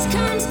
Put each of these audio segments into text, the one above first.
Sunset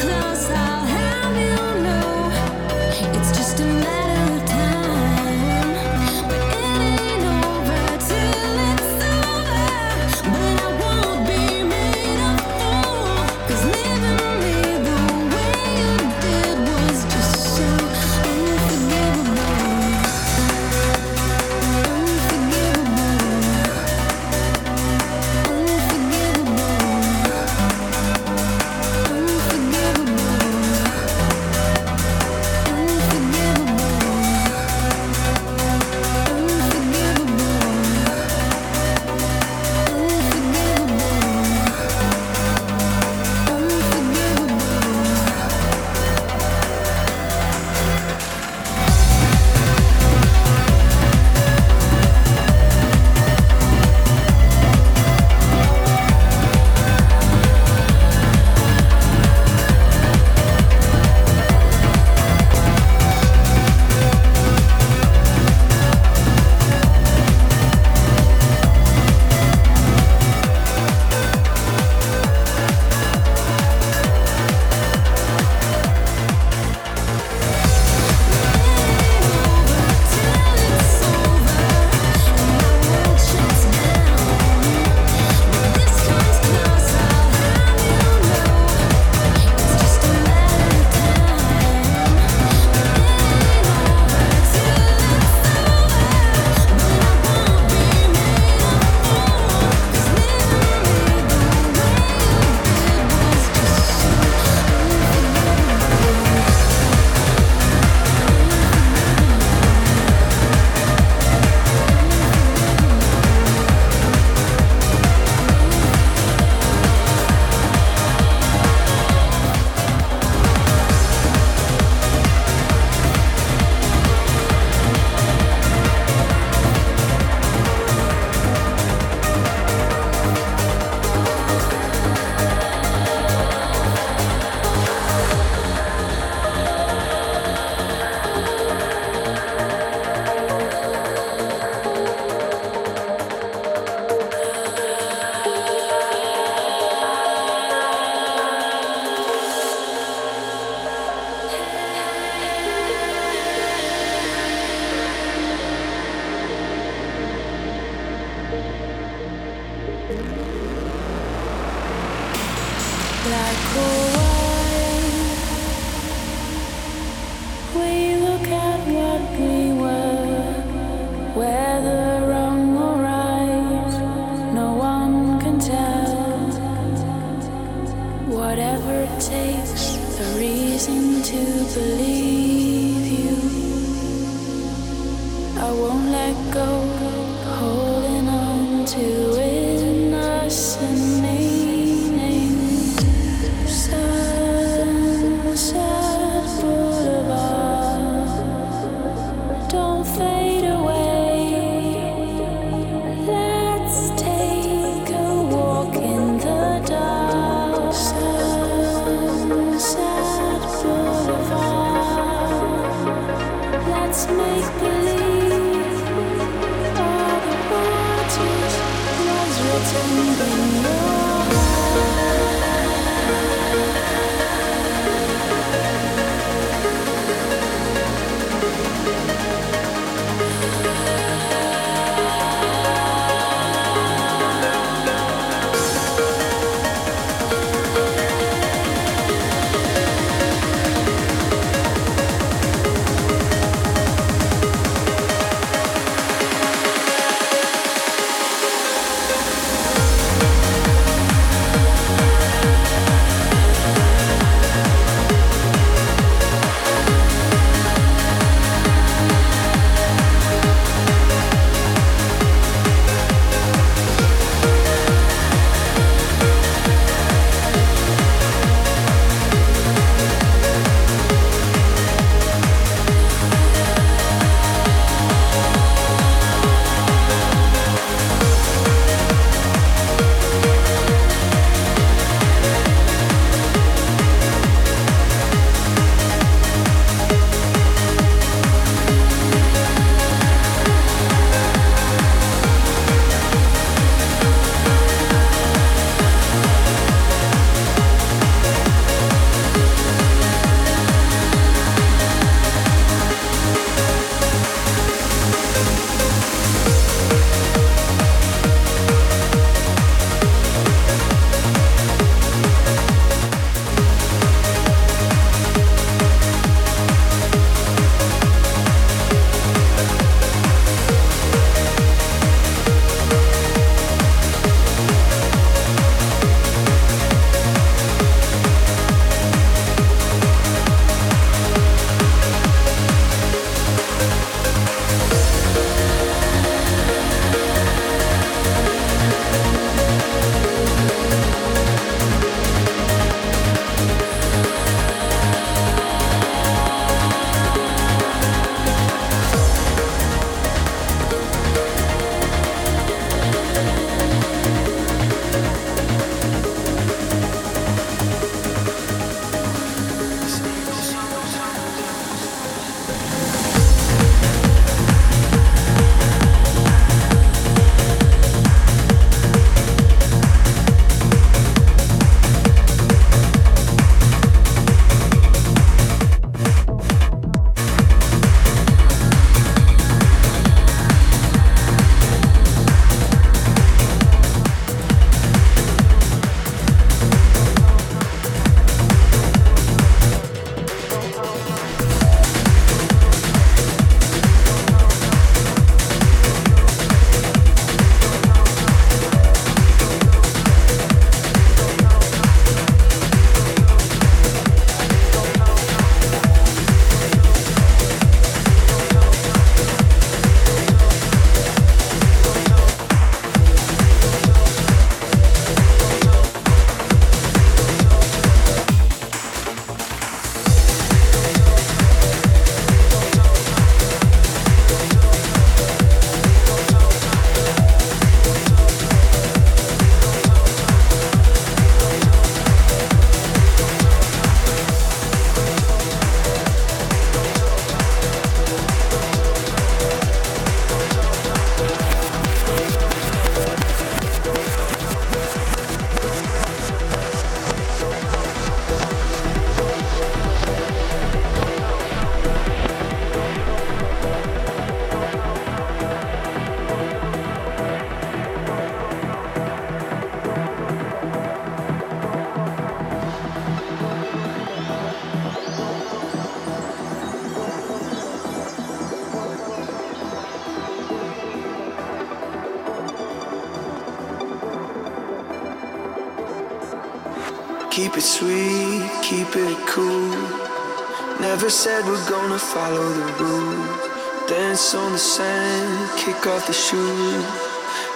follow the rules. Dance on the sand, kick off the shoes.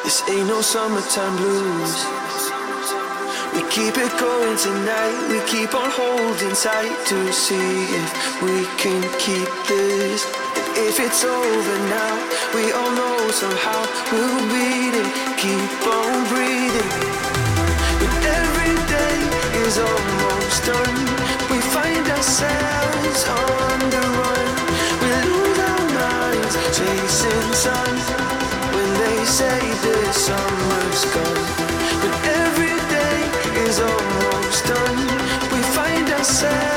This ain't no summertime blues. We keep it going tonight. We keep on holding tight to see if we can keep this. If it's over now, we all know somehow we'll beat it. Keep on breathing. When every day is almost done, we find ourselves the ourselves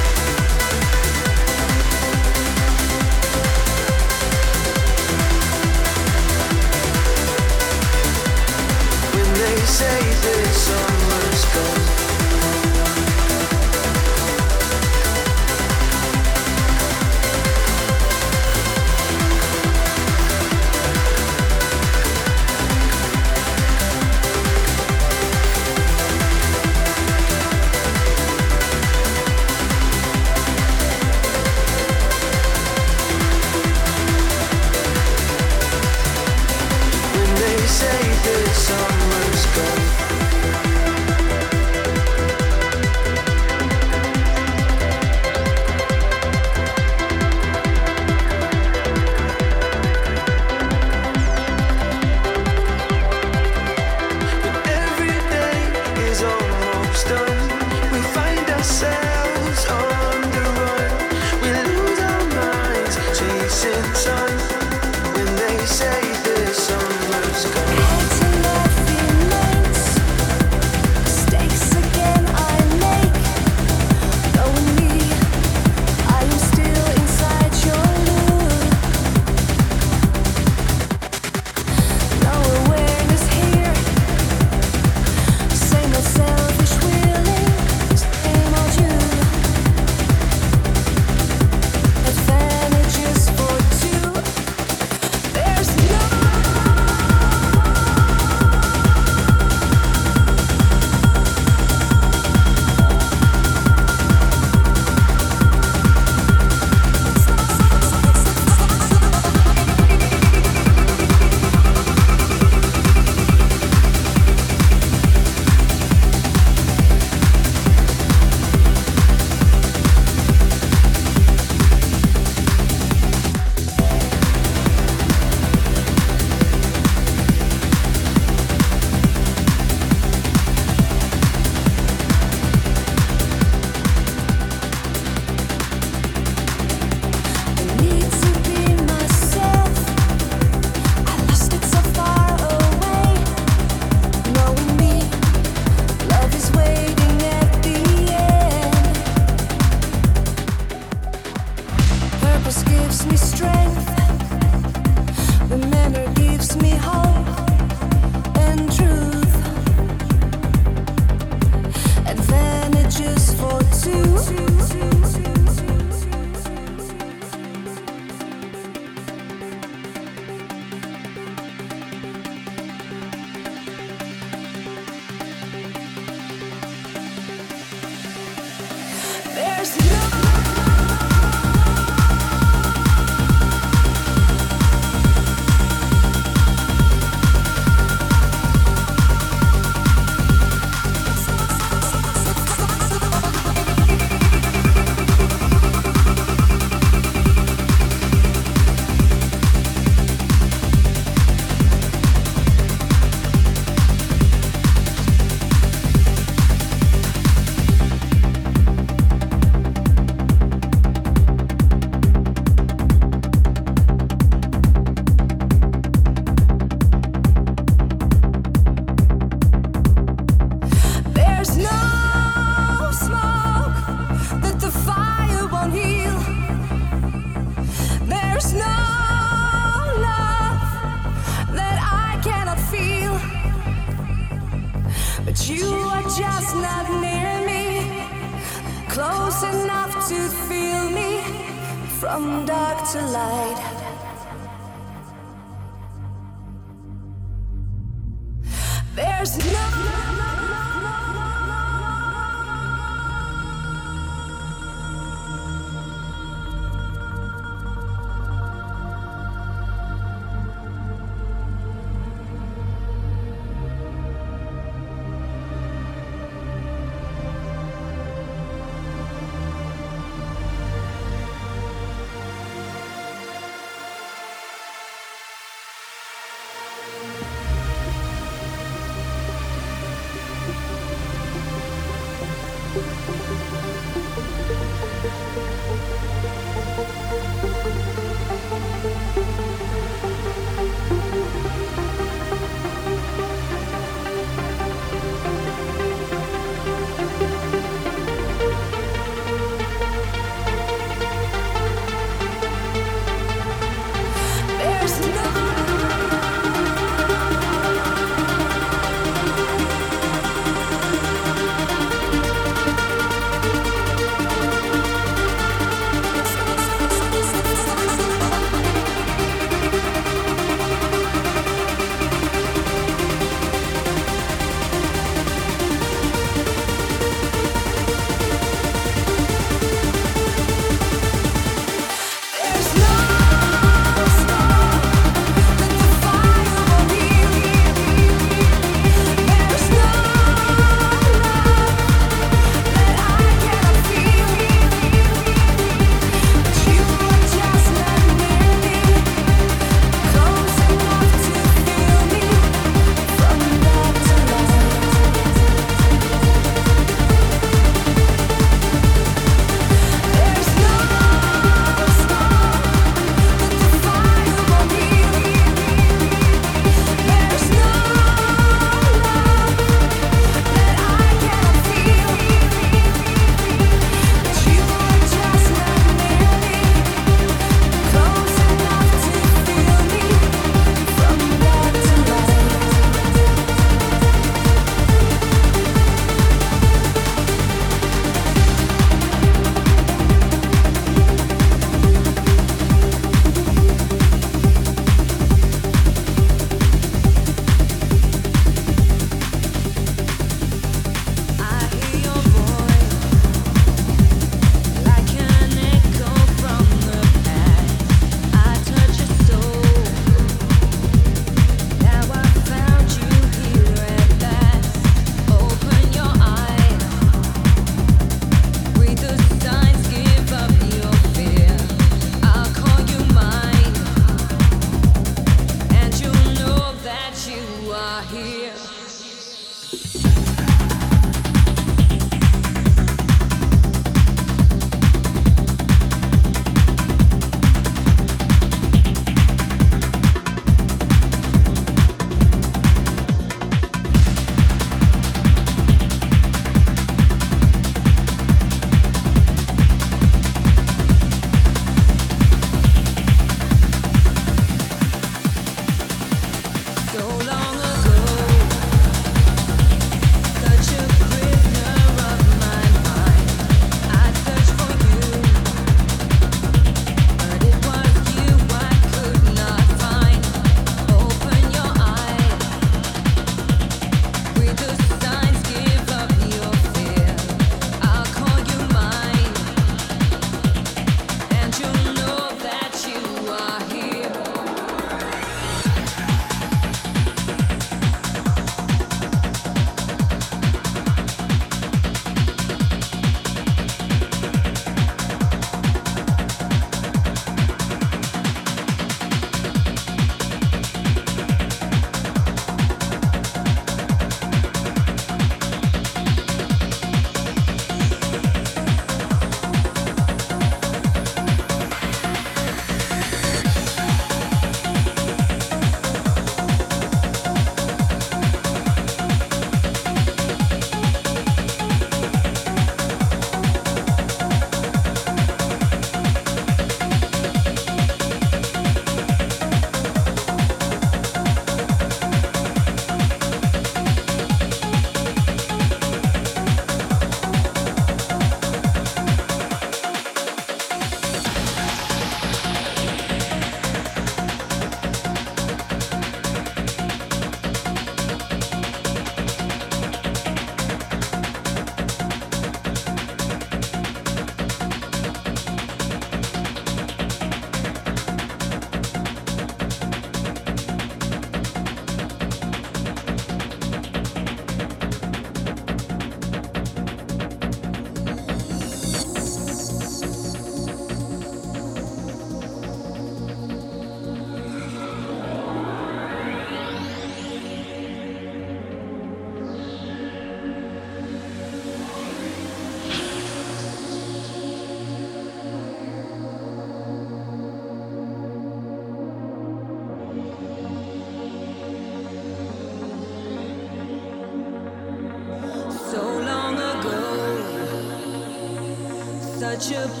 such a